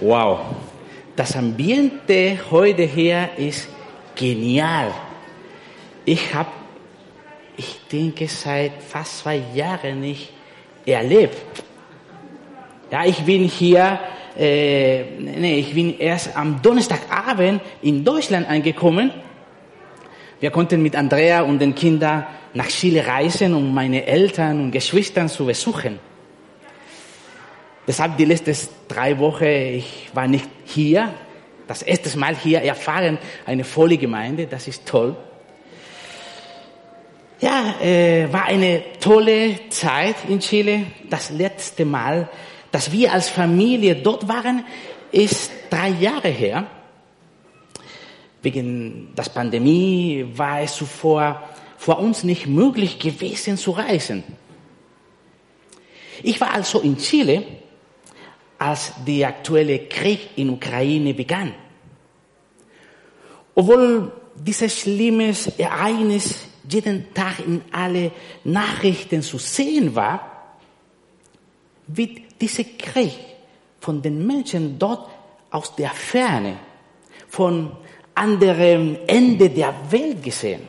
Wow, das Ambiente heute hier ist genial. Ich habe, ich denke, seit fast zwei Jahren nicht erlebt. Ja, ich bin hier, äh, nee, ich bin erst am Donnerstagabend in Deutschland angekommen. Wir konnten mit Andrea und den Kindern nach Chile reisen, um meine Eltern und Geschwister zu besuchen. Deshalb die letzten drei Wochen, ich war nicht hier. Das erste Mal hier erfahren, eine volle Gemeinde, das ist toll. Ja, äh, war eine tolle Zeit in Chile. Das letzte Mal, dass wir als Familie dort waren, ist drei Jahre her. Wegen der Pandemie war es zuvor vor uns nicht möglich gewesen zu reisen. Ich war also in Chile als der aktuelle Krieg in Ukraine begann. Obwohl dieses schlimmes Ereignis jeden Tag in alle Nachrichten zu sehen war, wird dieser Krieg von den Menschen dort aus der Ferne, von anderem Ende der Welt gesehen.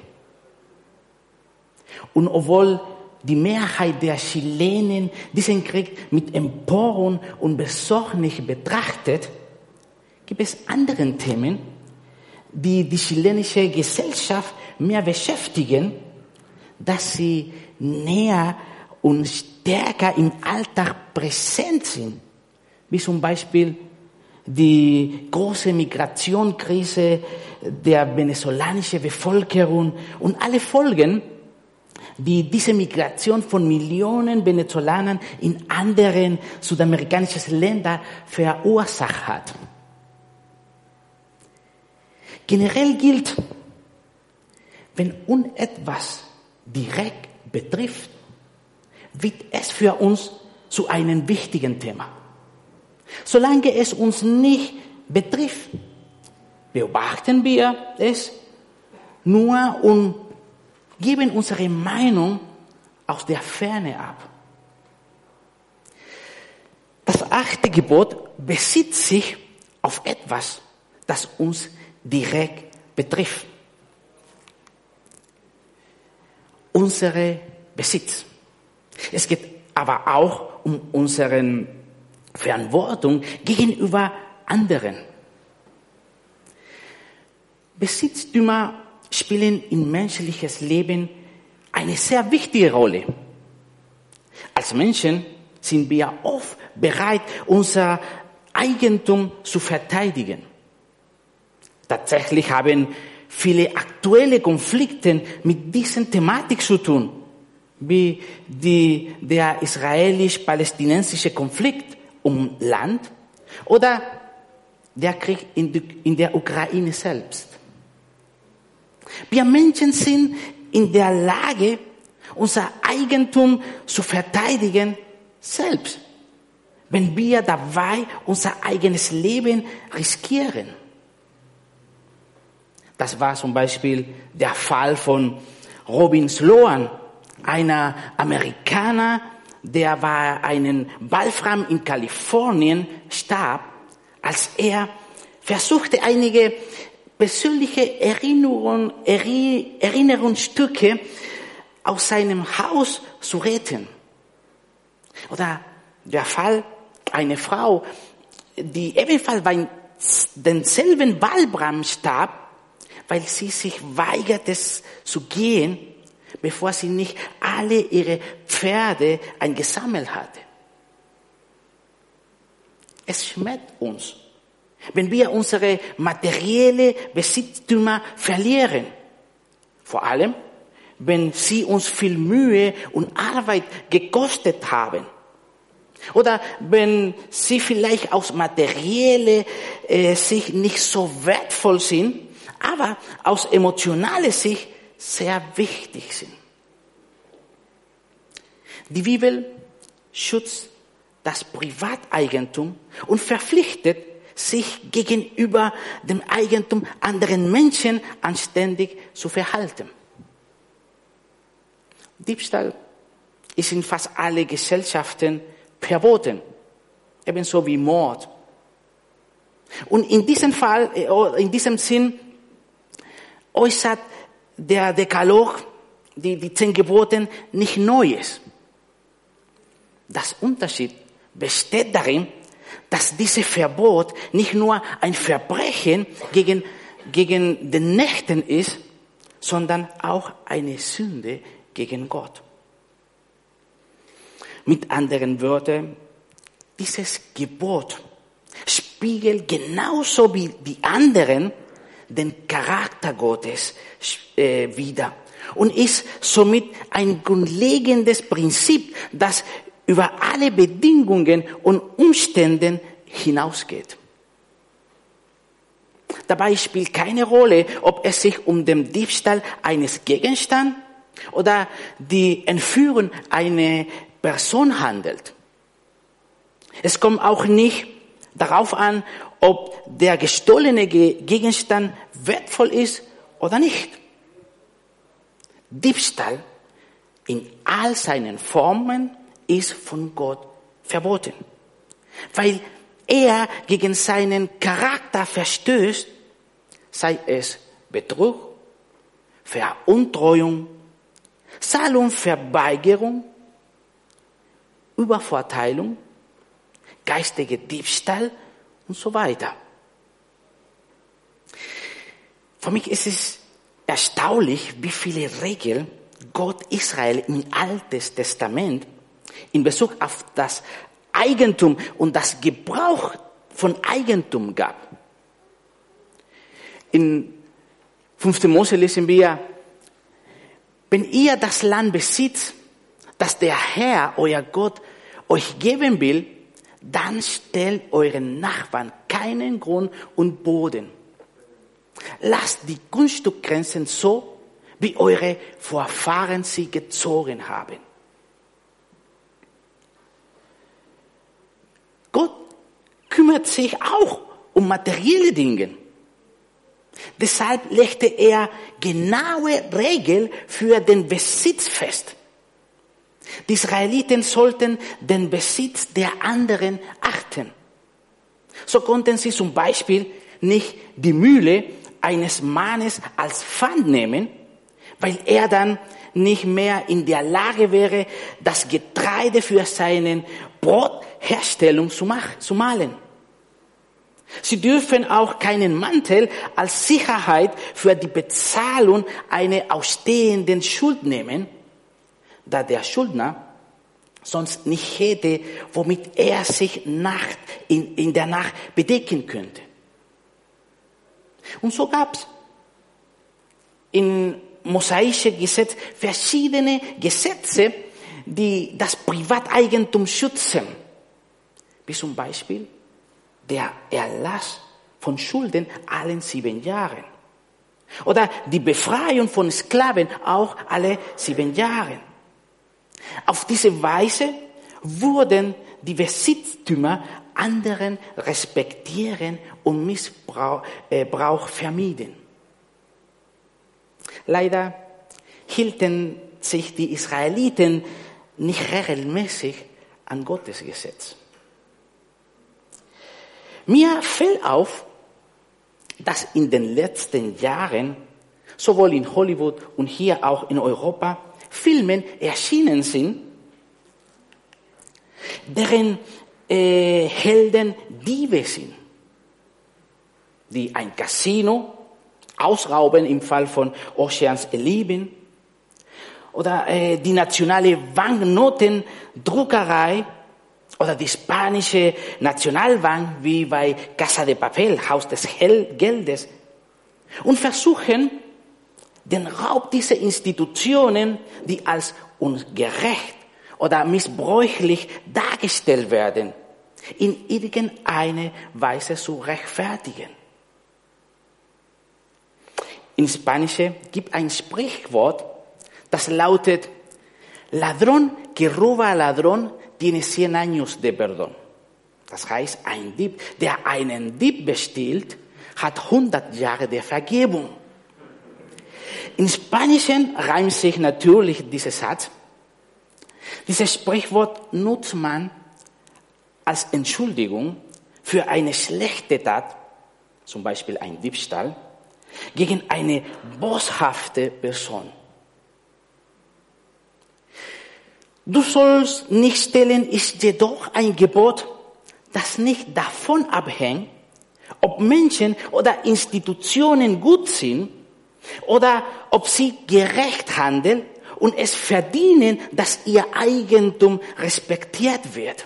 Und obwohl die Mehrheit der Chilenen diesen Krieg mit Empörung und Besorgnis betrachtet, gibt es andere Themen, die die chilenische Gesellschaft mehr beschäftigen, dass sie näher und stärker im Alltag präsent sind, wie zum Beispiel die große Migrationskrise der venezolanischen Bevölkerung und alle Folgen, die diese Migration von Millionen Venezolanern in anderen südamerikanischen Ländern verursacht hat. Generell gilt, wenn uns etwas direkt betrifft, wird es für uns zu einem wichtigen Thema. Solange es uns nicht betrifft, beobachten wir es nur und geben unsere Meinung aus der Ferne ab. Das achte Gebot besitzt sich auf etwas, das uns direkt betrifft. Unsere Besitz. Es geht aber auch um unsere Verantwortung gegenüber anderen. Besitztümer spielen im menschliches Leben eine sehr wichtige Rolle. Als Menschen sind wir oft bereit, unser Eigentum zu verteidigen. Tatsächlich haben viele aktuelle Konflikte mit diesen Thematik zu tun, wie die, der israelisch-palästinensische Konflikt um Land oder der Krieg in, in der Ukraine selbst. Wir Menschen sind in der Lage, unser Eigentum zu verteidigen selbst, wenn wir dabei unser eigenes Leben riskieren. Das war zum Beispiel der Fall von Robin Sloan, einer Amerikaner, der bei einem Walfram in Kalifornien starb, als er versuchte, einige persönliche Erinnerung, Erinnerungsstücke aus seinem Haus zu retten. Oder der Fall einer Frau, die ebenfalls bei denselben Walbrand starb, weil sie sich weigerte zu gehen, bevor sie nicht alle ihre Pferde eingesammelt hatte. Es schmeckt uns wenn wir unsere materielle Besitztümer verlieren. Vor allem, wenn sie uns viel Mühe und Arbeit gekostet haben. Oder wenn sie vielleicht aus materielle äh, Sicht nicht so wertvoll sind, aber aus emotionaler Sicht sehr wichtig sind. Die Bibel schützt das Privateigentum und verpflichtet sich gegenüber dem Eigentum anderen Menschen anständig zu verhalten. Diebstahl ist in fast alle Gesellschaften verboten, ebenso wie Mord. Und in diesem Fall, äh, in diesem Sinn, äußert der Dekalog, die, die zehn Geboten, nicht Neues. Das Unterschied besteht darin, dass dieses Verbot nicht nur ein Verbrechen gegen, gegen den Nächten ist, sondern auch eine Sünde gegen Gott. Mit anderen Worten, dieses Gebot spiegelt genauso wie die anderen den Charakter Gottes äh, wider und ist somit ein grundlegendes Prinzip, das über alle Bedingungen und Umstände hinausgeht. Dabei spielt keine Rolle, ob es sich um den Diebstahl eines Gegenstands oder die Entführung einer Person handelt. Es kommt auch nicht darauf an, ob der gestohlene Gegenstand wertvoll ist oder nicht. Diebstahl in all seinen Formen ist von Gott verboten, weil er gegen seinen Charakter verstößt, sei es Betrug, Veruntreuung, Zahlungsverweigerung, Übervorteilung, geistige Diebstahl und so weiter. Für mich ist es erstaunlich, wie viele Regeln Gott Israel im Alten Testament in Bezug auf das Eigentum und das Gebrauch von Eigentum gab. In 5. Mose lesen wir, wenn ihr das Land besitzt, das der Herr, euer Gott, euch geben will, dann stellt euren Nachbarn keinen Grund und Boden. Lasst die Grundstückgrenzen so, wie eure Vorfahren sie gezogen haben. Gott kümmert sich auch um materielle Dinge. Deshalb legte er genaue Regeln für den Besitz fest. Die Israeliten sollten den Besitz der anderen achten. So konnten sie zum Beispiel nicht die Mühle eines Mannes als Pfand nehmen, weil er dann nicht mehr in der Lage wäre, das Getreide für seinen Brotherstellung zu, machen, zu malen. Sie dürfen auch keinen Mantel als Sicherheit für die Bezahlung einer ausstehenden Schuld nehmen, da der Schuldner sonst nicht hätte, womit er sich Nacht in, in der Nacht bedecken könnte. Und so gab's in mosaische Gesetz verschiedene Gesetze, die das Privateigentum schützen. Wie zum Beispiel der Erlass von Schulden allen sieben Jahren. Oder die Befreiung von Sklaven auch alle sieben Jahre. Auf diese Weise wurden die Besitztümer anderen respektieren und Missbrauch äh, vermieden. Leider hielten sich die Israeliten nicht regelmäßig an Gottes Gesetz. Mir fällt auf, dass in den letzten Jahren sowohl in Hollywood und hier auch in Europa Filmen erschienen sind, deren äh, Helden Diebe sind, die ein Casino ausrauben im Fall von Oceans Eleven oder äh, die nationale Banknotendruckerei oder die spanische Nationalbank wie bei Casa de Papel, Haus des Geldes und versuchen, den Raub dieser Institutionen, die als ungerecht oder missbräuchlich dargestellt werden, in irgendeine Weise zu rechtfertigen. In Spanische gibt ein Sprichwort, das lautet, Ladrón que roba a ladrón tiene cien años de perdón. Das heißt, ein Dieb, der einen Dieb bestiehlt, hat 100 Jahre der Vergebung. In Spanischen reimt sich natürlich dieser Satz. Dieses Sprichwort nutzt man als Entschuldigung für eine schlechte Tat zum Beispiel ein Diebstahl, gegen eine boshafte Person. Du sollst nicht stellen, ist jedoch ein Gebot, das nicht davon abhängt, ob Menschen oder Institutionen gut sind oder ob sie gerecht handeln und es verdienen, dass ihr Eigentum respektiert wird.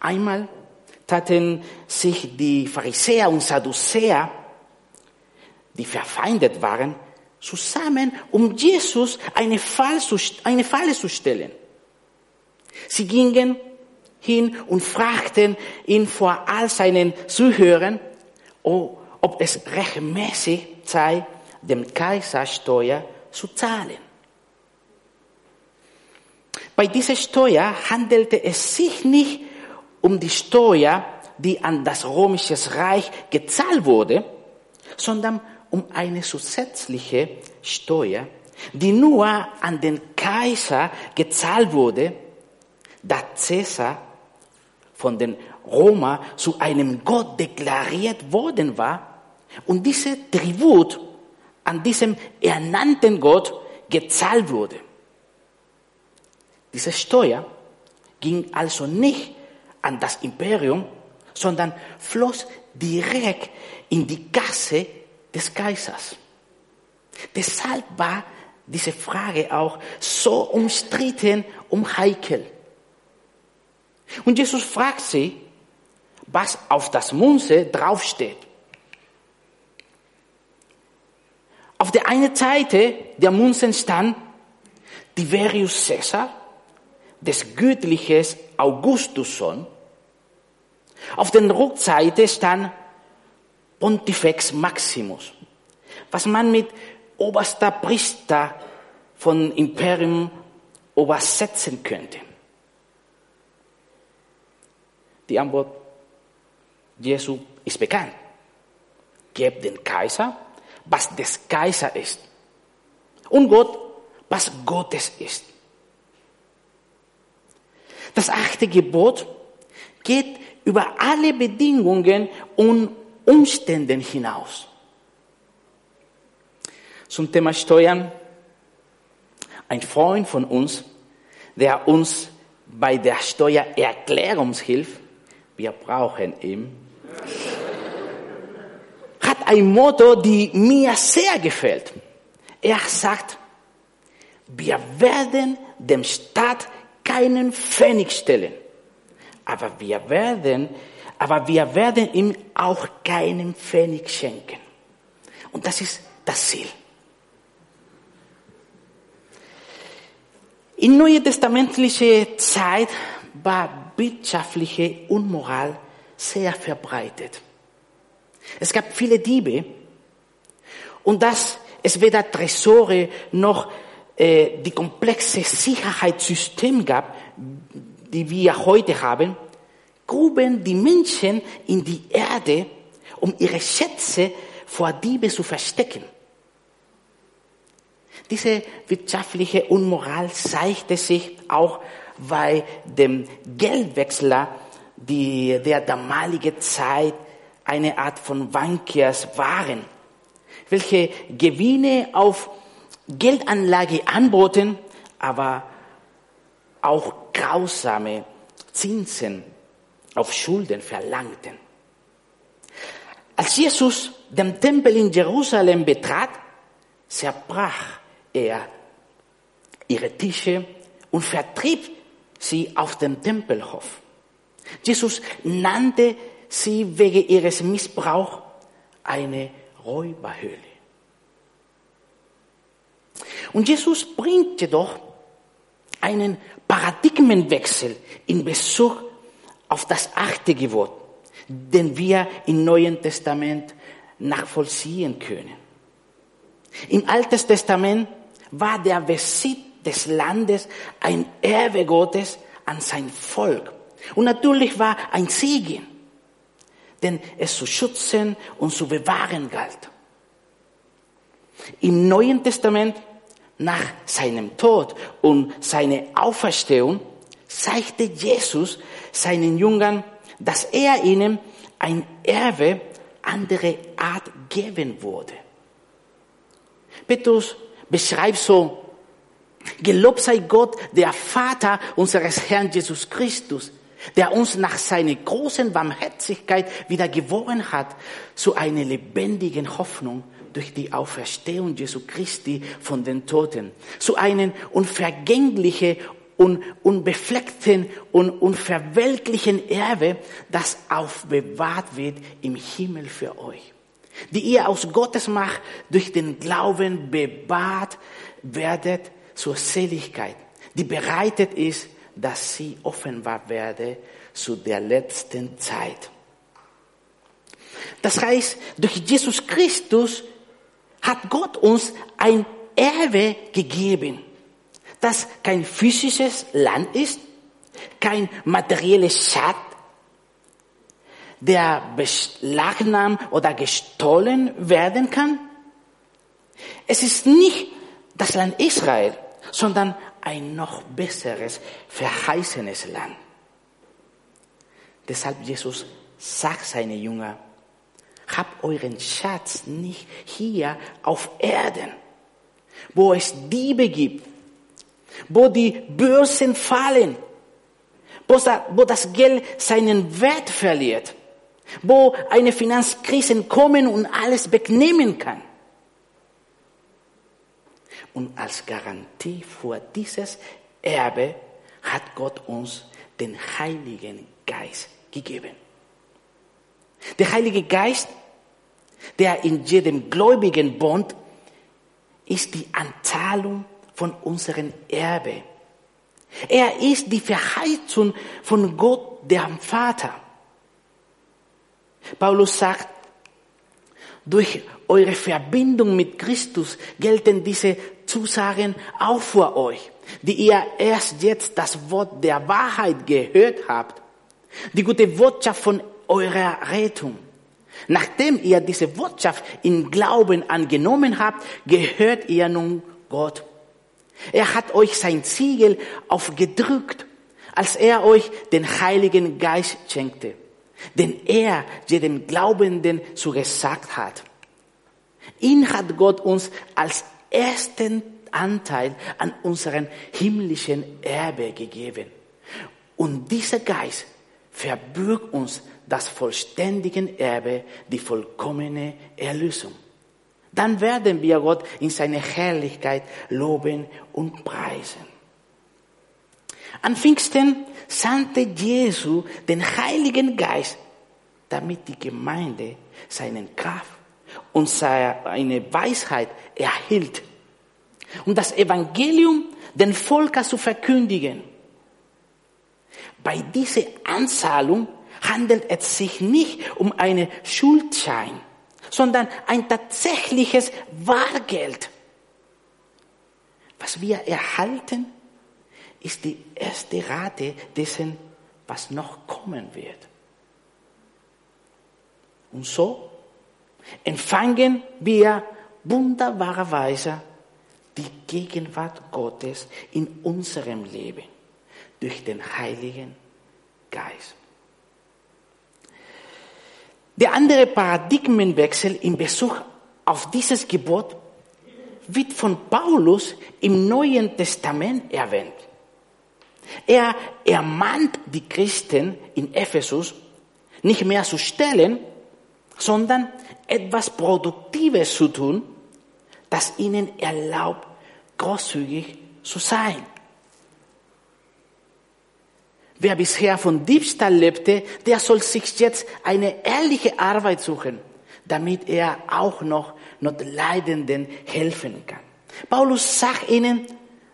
Einmal taten sich die Pharisäer und Sadduzäer, die verfeindet waren, zusammen, um Jesus eine Falle zu, eine Falle zu stellen. Sie gingen hin und fragten ihn vor all seinen Zuhörern, ob es rechtmäßig sei, dem Kaiser Steuer zu zahlen. Bei dieser Steuer handelte es sich nicht um die Steuer, die an das römische Reich gezahlt wurde, sondern um eine zusätzliche Steuer, die nur an den Kaiser gezahlt wurde, da Caesar von den Römern zu einem Gott deklariert worden war und diese Tribut an diesem ernannten Gott gezahlt wurde. Diese Steuer ging also nicht an das Imperium, sondern floss direkt in die Kasse des Kaisers. Deshalb war diese Frage auch so umstritten und heikel. Und Jesus fragt sie, was auf das Munze draufsteht. Auf der einen Seite der Munzen stand Tiberius Caesar, des göttlichen Augustusson. Auf der Rückseite stand Pontifex Maximus, was man mit oberster Priester von Imperium übersetzen könnte. Die Antwort Jesu ist bekannt. Gebt den Kaiser, was des Kaiser ist. Und Gott, was Gottes ist. Das achte Gebot geht über alle Bedingungen und Umstände hinaus. Zum Thema Steuern. Ein Freund von uns, der uns bei der Steuererklärung hilft, wir brauchen ihn, hat ein Motto, die mir sehr gefällt. Er sagt, wir werden dem Staat keinen Pfennig stellen, aber wir werden aber wir werden ihm auch keinen Pfennig schenken. Und das ist das Ziel. In neue testamentliche Zeit war wirtschaftliche Unmoral sehr verbreitet. Es gab viele Diebe und dass es weder Tresore noch äh, die komplexe Sicherheitssystem gab, die wir heute haben, gruben die Menschen in die Erde, um ihre Schätze vor Diebe zu verstecken. Diese wirtschaftliche Unmoral zeigte sich auch bei dem Geldwechsler, die der damalige Zeit eine Art von Bankiers waren, welche Gewinne auf Geldanlage anboten, aber auch grausame Zinsen auf Schulden verlangten. Als Jesus den Tempel in Jerusalem betrat, zerbrach er ihre Tische und vertrieb sie auf dem Tempelhof. Jesus nannte sie wegen ihres Missbrauchs eine Räuberhöhle. Und Jesus bringt jedoch einen Paradigmenwechsel in Bezug auf das achte Gebot, den wir im Neuen Testament nachvollziehen können. Im Alten Testament war der Besitz des Landes ein Erbe Gottes an sein Volk. Und natürlich war ein Segen, denn es zu schützen und zu bewahren galt. Im Neuen Testament, nach seinem Tod und seiner Auferstehung, zeigte Jesus seinen Jüngern, dass er ihnen ein Erbe andere Art geben würde. Petrus beschreibt so, gelobt sei Gott, der Vater unseres Herrn Jesus Christus, der uns nach seiner großen Barmherzigkeit wieder geboren hat zu einer lebendigen Hoffnung durch die Auferstehung Jesu Christi von den Toten, zu einem unvergänglichen und unbefleckten und unverwelklichen Erbe, das aufbewahrt wird im Himmel für euch, die ihr aus Gottes Macht durch den Glauben bewahrt werdet zur Seligkeit, die bereitet ist, dass sie offenbar werde zu der letzten Zeit. Das heißt, durch Jesus Christus hat Gott uns ein Erbe gegeben, das kein physisches Land ist, kein materielles Schatz, der beschlagnahmt oder gestohlen werden kann. Es ist nicht das Land Israel, sondern ein noch besseres, verheißenes Land. Deshalb Jesus sagt seine Jünger, habt euren Schatz nicht hier auf Erden, wo es Diebe gibt, wo die Börsen fallen, wo das Geld seinen Wert verliert, wo eine Finanzkrise kommen und alles wegnehmen kann. Und als Garantie für dieses Erbe hat Gott uns den Heiligen Geist gegeben. Der Heilige Geist, der in jedem Gläubigen wohnt, ist die Anzahlung von unserem Erbe. Er ist die Verheißung von Gott, dem Vater. Paulus sagt, durch eure Verbindung mit Christus gelten diese Zusagen auch für euch, die ihr erst jetzt das Wort der Wahrheit gehört habt, die gute Botschaft von eurer Rettung. Nachdem ihr diese Botschaft in Glauben angenommen habt, gehört ihr nun Gott. Er hat euch sein Siegel aufgedrückt, als er euch den Heiligen Geist schenkte, den er jedem Glaubenden zugesagt hat. Ihn hat Gott uns als ersten Anteil an unserem himmlischen Erbe gegeben. Und dieser Geist verbürgt uns das vollständige Erbe, die vollkommene Erlösung. Dann werden wir Gott in seiner Herrlichkeit loben und preisen. An Pfingsten sandte Jesu den Heiligen Geist, damit die Gemeinde seinen Kraft und seine Weisheit erhielt, um das Evangelium den Völkern zu verkündigen. Bei dieser Anzahlung handelt es sich nicht um einen Schuldschein, sondern ein tatsächliches Wahrgeld. Was wir erhalten, ist die erste Rate dessen, was noch kommen wird. Und so empfangen wir wunderbarerweise die Gegenwart Gottes in unserem Leben durch den Heiligen Geist. Der andere Paradigmenwechsel in Bezug auf dieses Gebot wird von Paulus im Neuen Testament erwähnt. Er ermahnt die Christen in Ephesus nicht mehr zu stellen, sondern etwas Produktives zu tun, das ihnen erlaubt, großzügig zu sein. Wer bisher von Diebstahl lebte, der soll sich jetzt eine ehrliche Arbeit suchen, damit er auch noch Notleidenden helfen kann. Paulus sagt ihnen,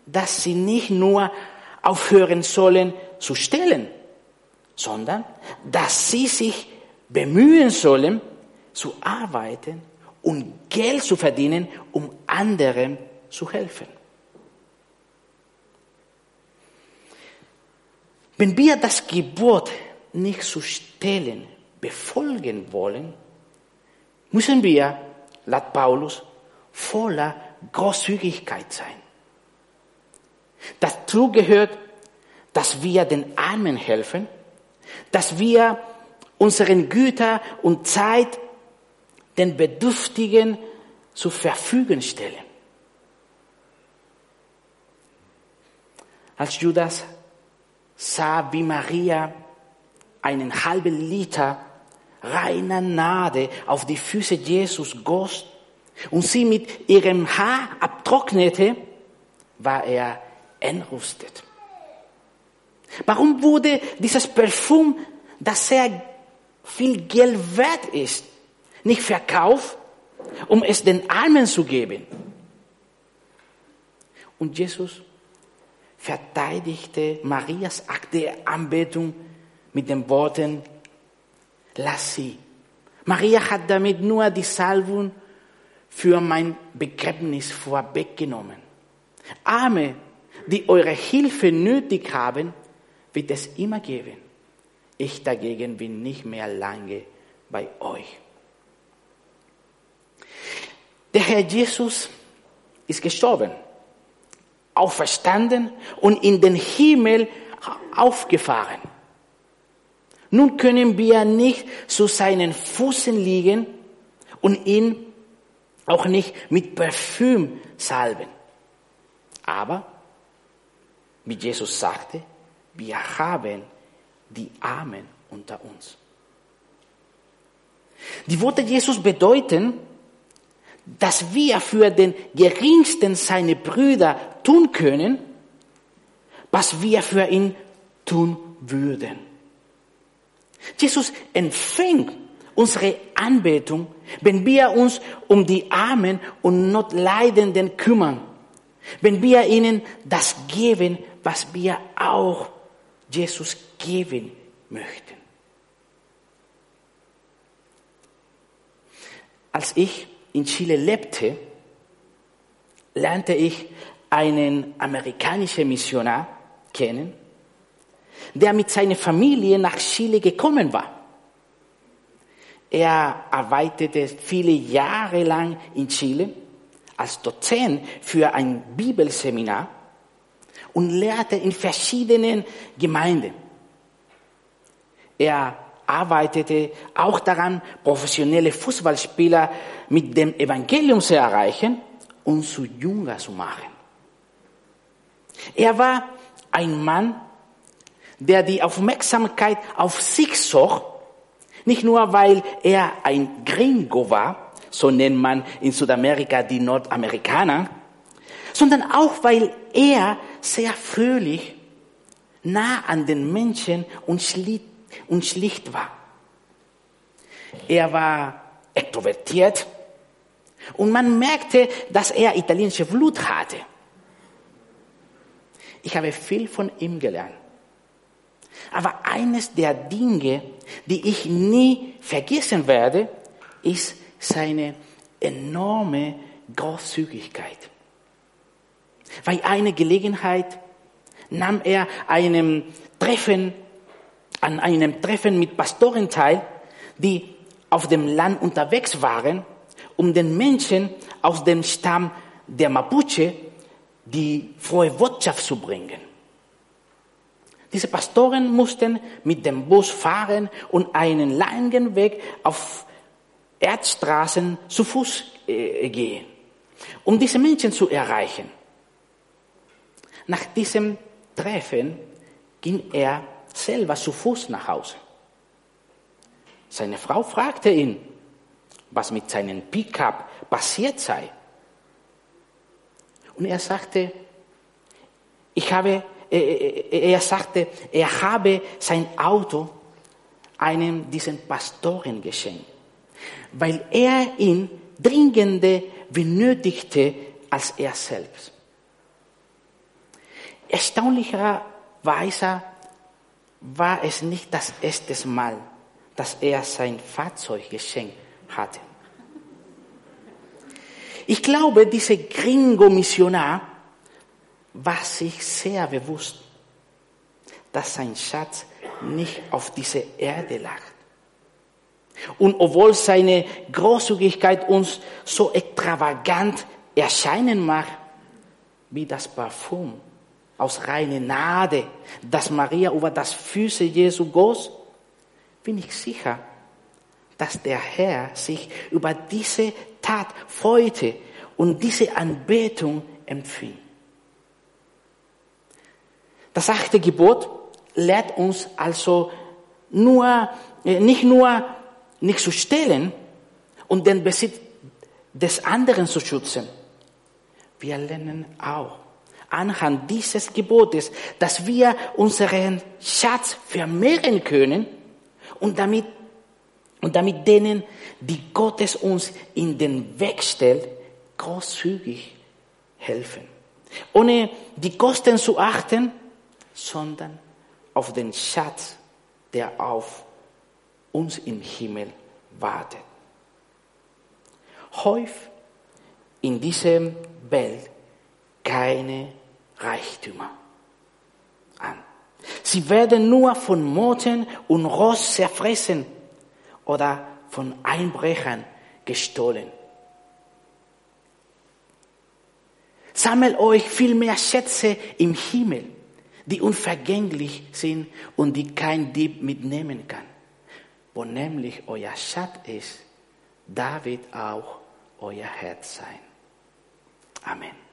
dass sie nicht nur aufhören sollen zu stellen, sondern dass sie sich bemühen sollen, zu arbeiten und Geld zu verdienen, um anderen zu helfen. Wenn wir das Gebot nicht zu stellen befolgen wollen, müssen wir, laut Paulus, voller Großzügigkeit sein. Dazu gehört, dass wir den Armen helfen, dass wir unseren Güter und Zeit den Bedürftigen zur Verfügung stellen. Als Judas sah, wie Maria einen halben Liter reiner Nade auf die Füße Jesus goss und sie mit ihrem Haar abtrocknete, war er entrüstet. Warum wurde dieses Parfum, das sehr viel Geld wert ist, nicht verkauft, um es den Armen zu geben? Und Jesus verteidigte Marias Akt der Anbetung mit den Worten, lass sie. Maria hat damit nur die Salbung für mein Begräbnis vorweggenommen. Arme, die eure Hilfe nötig haben, wird es immer geben. Ich dagegen bin nicht mehr lange bei euch. Der Herr Jesus ist gestorben, auferstanden und in den Himmel aufgefahren. Nun können wir nicht zu seinen Füßen liegen und ihn auch nicht mit Parfüm salben. Aber, wie Jesus sagte, wir haben die Armen unter uns. Die Worte Jesus bedeuten, dass wir für den geringsten seine Brüder tun können, was wir für ihn tun würden. Jesus empfängt unsere Anbetung, wenn wir uns um die Armen und Notleidenden kümmern, wenn wir ihnen das geben, was wir auch Jesus geben möchten. Als ich in Chile lebte, lernte ich einen amerikanischen Missionar kennen, der mit seiner Familie nach Chile gekommen war. Er arbeitete viele Jahre lang in Chile als Dozent für ein Bibelseminar und lehrte in verschiedenen Gemeinden. Er arbeitete auch daran, professionelle Fußballspieler mit dem Evangelium zu erreichen und zu Jünger zu machen. Er war ein Mann, der die Aufmerksamkeit auf sich zog, nicht nur weil er ein Gringo war, so nennt man in Südamerika die Nordamerikaner, sondern auch weil er sehr fröhlich, nah an den Menschen und schlicht, und schlicht war. Er war extrovertiert und man merkte, dass er italienische Blut hatte. Ich habe viel von ihm gelernt. Aber eines der Dinge, die ich nie vergessen werde, ist seine enorme Großzügigkeit. Bei einer Gelegenheit nahm er einem Treffen, an einem Treffen mit Pastoren teil, die auf dem Land unterwegs waren, um den Menschen aus dem Stamm der Mapuche die frohe Botschaft zu bringen. Diese Pastoren mussten mit dem Bus fahren und einen langen Weg auf Erdstraßen zu Fuß äh, gehen, um diese Menschen zu erreichen. Nach diesem Treffen ging er selber zu Fuß nach Hause. Seine Frau fragte ihn, was mit seinem Pickup passiert sei. Und er sagte, ich habe, er sagte, er habe sein Auto einem diesen Pastoren geschenkt, weil er ihn dringender benötigte als er selbst. Erstaunlicherweise war es nicht das erste Mal, dass er sein Fahrzeug geschenkt hatte. Ich glaube, dieser Gringo-Missionar war sich sehr bewusst, dass sein Schatz nicht auf dieser Erde lag. Und obwohl seine Großzügigkeit uns so extravagant erscheinen mag, wie das Parfum aus reiner Gnade, das Maria über das Füße Jesu goss, bin ich sicher, dass der Herr sich über diese Tat freute und diese Anbetung empfing. Das achte Gebot lehrt uns also nur, äh, nicht nur nicht zu stehlen und den Besitz des anderen zu schützen. Wir lernen auch anhand dieses Gebotes, dass wir unseren Schatz vermehren können und damit, und damit denen, die Gottes uns in den Weg stellt, großzügig helfen. Ohne die Kosten zu achten, sondern auf den Schatz, der auf uns im Himmel wartet. Häufig in dieser Welt keine Reichtümer an. Sie werden nur von Motten und Ross zerfressen oder von Einbrechern gestohlen. Sammelt euch viel mehr Schätze im Himmel, die unvergänglich sind und die kein Dieb mitnehmen kann. Wo nämlich euer Schatz ist, da wird auch euer Herz sein. Amen.